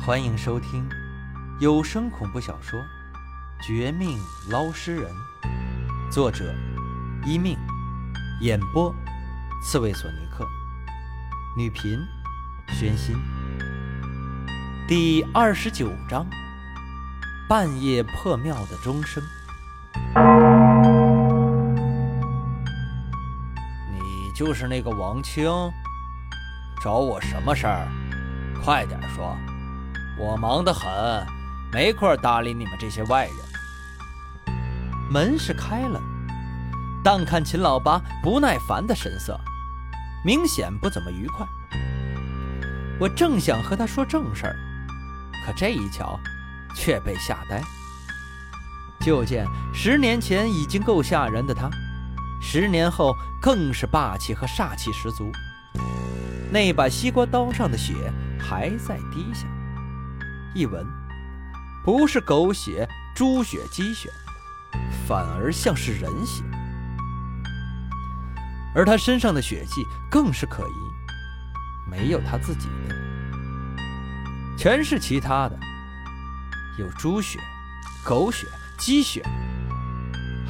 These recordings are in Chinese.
欢迎收听有声恐怖小说《绝命捞尸人》，作者：一命，演播：刺猬索尼克，女频：宣心。第二十九章：半夜破庙的钟声。你就是那个王清，找我什么事儿？快点说。我忙得很，没空搭理你们这些外人。门是开了，但看秦老八不耐烦的神色，明显不怎么愉快。我正想和他说正事儿，可这一瞧，却被吓呆。就见十年前已经够吓人的他，十年后更是霸气和煞气十足。那把西瓜刀上的血还在滴下。一闻，不是狗血、猪血、鸡血，反而像是人血。而他身上的血迹更是可疑，没有他自己的，全是其他的，有猪血、狗血、鸡血，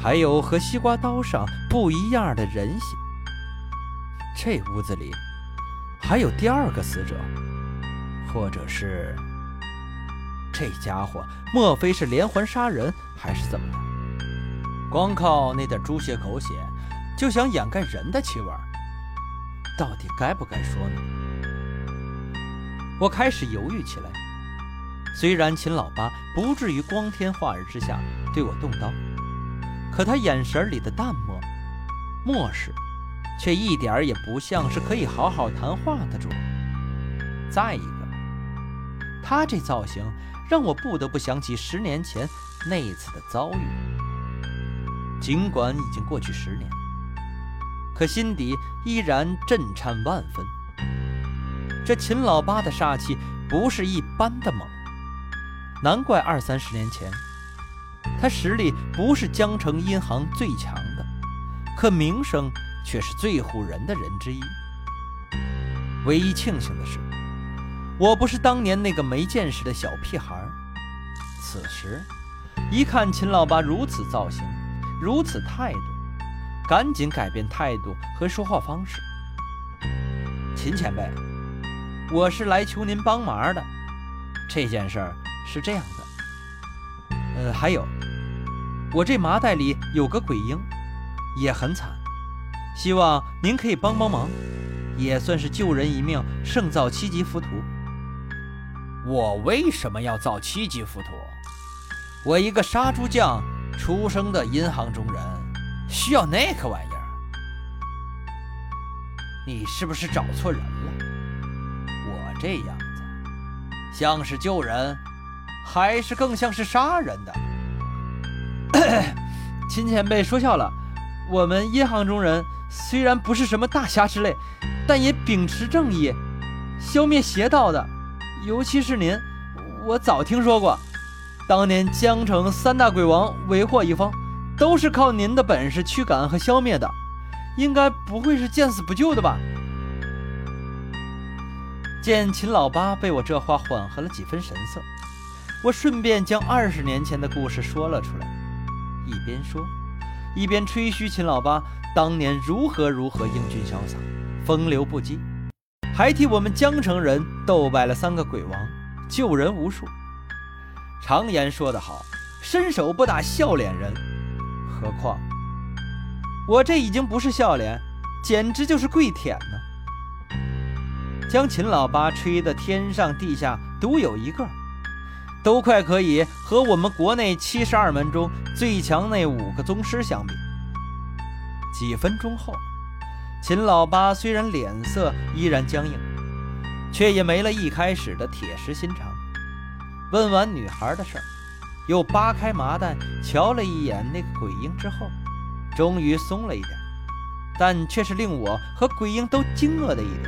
还有和西瓜刀上不一样的人血。这屋子里还有第二个死者，或者是……这家伙莫非是连环杀人，还是怎么的？光靠那点猪血狗血，就想掩盖人的气味，到底该不该说呢？我开始犹豫起来。虽然秦老八不至于光天化日之下对我动刀，可他眼神里的淡漠、漠视，却一点也不像是可以好好谈话的主。再一个，他这造型。让我不得不想起十年前那一次的遭遇。尽管已经过去十年，可心底依然震颤万分。这秦老八的煞气不是一般的猛，难怪二三十年前，他实力不是江城银行最强的，可名声却是最唬人的人之一。唯一庆幸的是。我不是当年那个没见识的小屁孩此时一看秦老八如此造型，如此态度，赶紧改变态度和说话方式。秦前辈，我是来求您帮忙的。这件事儿是这样的，呃，还有，我这麻袋里有个鬼婴，也很惨，希望您可以帮帮忙，也算是救人一命，胜造七级浮屠。我为什么要造七级浮屠？我一个杀猪匠出生的银行中人，需要那个玩意儿？你是不是找错人了？我这样子，像是救人，还是更像是杀人的？秦前辈说笑了，我们银行中人虽然不是什么大侠之类，但也秉持正义，消灭邪道的。尤其是您，我早听说过，当年江城三大鬼王为祸一方，都是靠您的本事驱赶和消灭的，应该不会是见死不救的吧？见秦老八被我这话缓和了几分神色，我顺便将二十年前的故事说了出来，一边说，一边吹嘘秦老八当年如何如何英俊潇洒，风流不羁。还替我们江城人斗败了三个鬼王，救人无数。常言说得好，伸手不打笑脸人。何况我这已经不是笑脸，简直就是跪舔呢！将秦老八吹得天上地下独有一个，都快可以和我们国内七十二门中最强那五个宗师相比。几分钟后。秦老八虽然脸色依然僵硬，却也没了一开始的铁石心肠。问完女孩的事儿，又扒开麻袋瞧了一眼那个鬼婴之后，终于松了一点，但却是令我和鬼婴都惊愕的一点：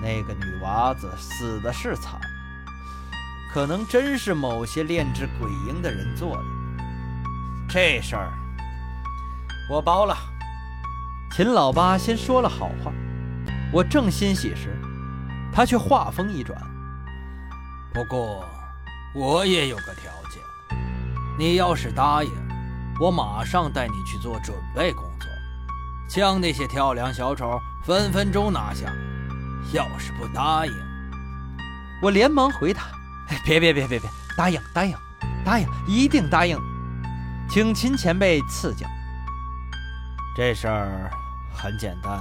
那个女娃子死的是惨，可能真是某些炼制鬼婴的人做的。这事儿我包了。秦老八先说了好话，我正欣喜时，他却话锋一转：“不过，我也有个条件，你要是答应，我马上带你去做准备工作，将那些跳梁小丑分分钟拿下。要是不答应，我连忙回答：“别别别别别，答应答应答应，一定答应，请秦前辈赐教。”这事儿很简单，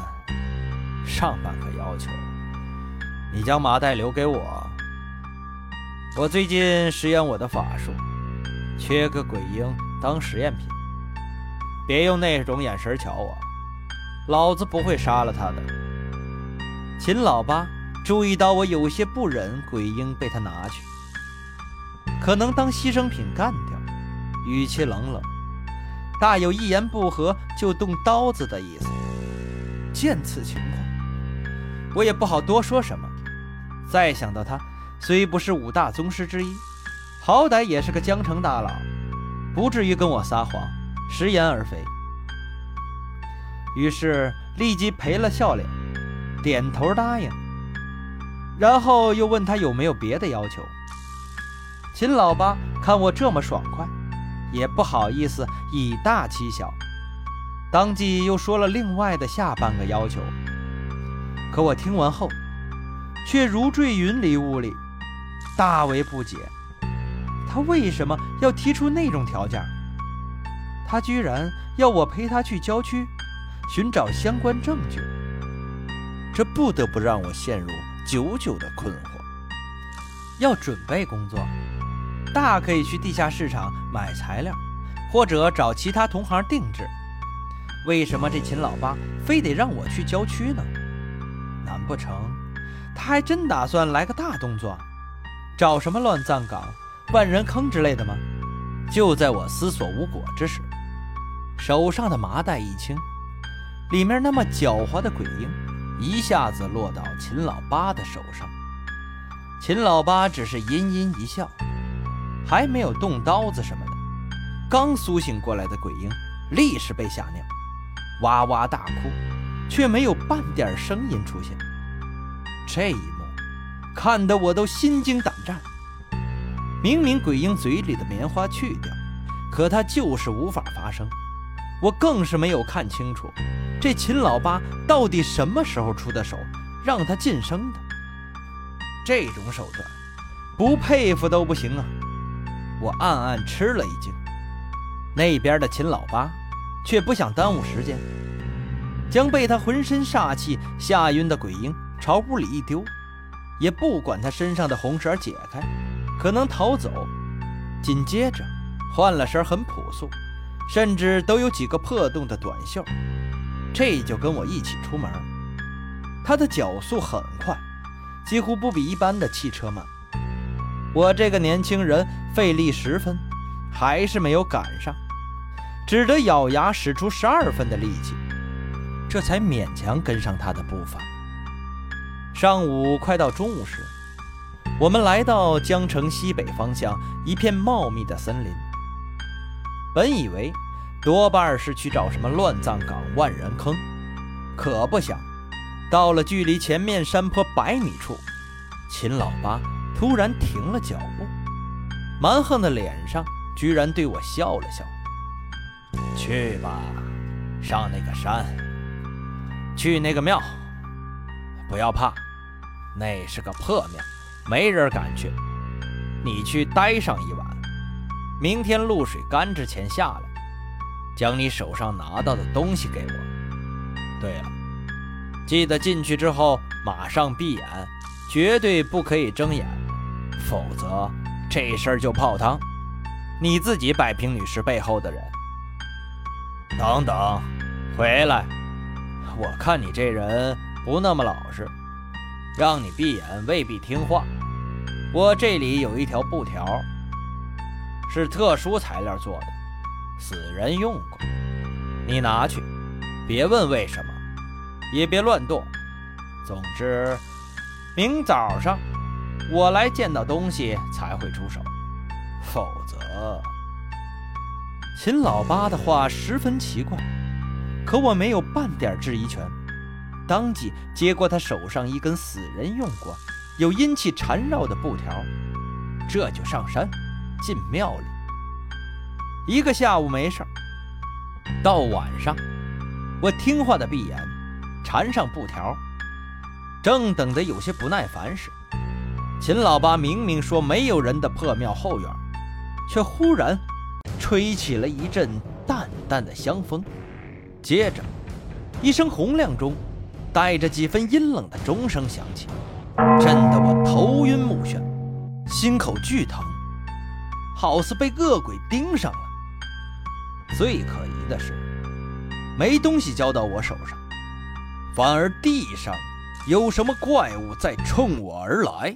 上半个要求，你将麻袋留给我。我最近实验我的法术，缺个鬼婴当实验品。别用那种眼神瞧我，老子不会杀了他的。秦老八注意到我有些不忍鬼婴被他拿去，可能当牺牲品干掉，语气冷冷，大有一言不合就动刀子的意思。见此情况，我也不好多说什么。再想到他。虽不是五大宗师之一，好歹也是个江城大佬，不至于跟我撒谎，食言而肥。于是立即赔了笑脸，点头答应。然后又问他有没有别的要求。秦老八看我这么爽快，也不好意思以大欺小，当即又说了另外的下半个要求。可我听完后，却如坠云里雾里。大为不解，他为什么要提出那种条件？他居然要我陪他去郊区寻找相关证据，这不得不让我陷入久久的困惑。要准备工作，大可以去地下市场买材料，或者找其他同行定制。为什么这秦老八非得让我去郊区呢？难不成他还真打算来个大动作？找什么乱葬岗、万人坑之类的吗？就在我思索无果之时，手上的麻袋一轻，里面那么狡猾的鬼婴一下子落到秦老八的手上。秦老八只是阴阴一笑，还没有动刀子什么的。刚苏醒过来的鬼婴立时被吓尿，哇哇大哭，却没有半点声音出现。这一幕。看得我都心惊胆战。明明鬼婴嘴里的棉花去掉，可他就是无法发声。我更是没有看清楚，这秦老八到底什么时候出的手，让他晋升的？这种手段，不佩服都不行啊！我暗暗吃了一惊。那边的秦老八却不想耽误时间，将被他浑身煞气吓晕的鬼婴朝屋里一丢。也不管他身上的红绳解开，可能逃走。紧接着换了身很朴素，甚至都有几个破洞的短袖，这就跟我一起出门。他的脚速很快，几乎不比一般的汽车慢。我这个年轻人费力十分，还是没有赶上，只得咬牙使出十二分的力气，这才勉强跟上他的步伐。上午快到中午时，我们来到江城西北方向一片茂密的森林。本以为多半是去找什么乱葬岗、万人坑，可不想，到了距离前面山坡百米处，秦老八突然停了脚步，蛮横的脸上居然对我笑了笑：“去吧，上那个山，去那个庙。”不要怕，那是个破庙，没人敢去。你去待上一晚，明天露水干之前下来，将你手上拿到的东西给我。对了，记得进去之后马上闭眼，绝对不可以睁眼，否则这事儿就泡汤。你自己摆平女士背后的人。等等，回来，我看你这人。不那么老实，让你闭眼未必听话。我这里有一条布条，是特殊材料做的，死人用过。你拿去，别问为什么，也别乱动。总之，明早上我来见到东西才会出手，否则……秦老八的话十分奇怪，可我没有半点质疑权。当即接过他手上一根死人用过、有阴气缠绕的布条，这就上山进庙里。一个下午没事到晚上，我听话的闭眼，缠上布条，正等得有些不耐烦时，秦老八明明说没有人的破庙后院，却忽然吹起了一阵淡淡的香风，接着一声洪亮中带着几分阴冷的钟声响起，震得我头晕目眩，心口剧疼，好似被恶鬼盯上了。最可疑的是，没东西交到我手上，反而地上有什么怪物在冲我而来。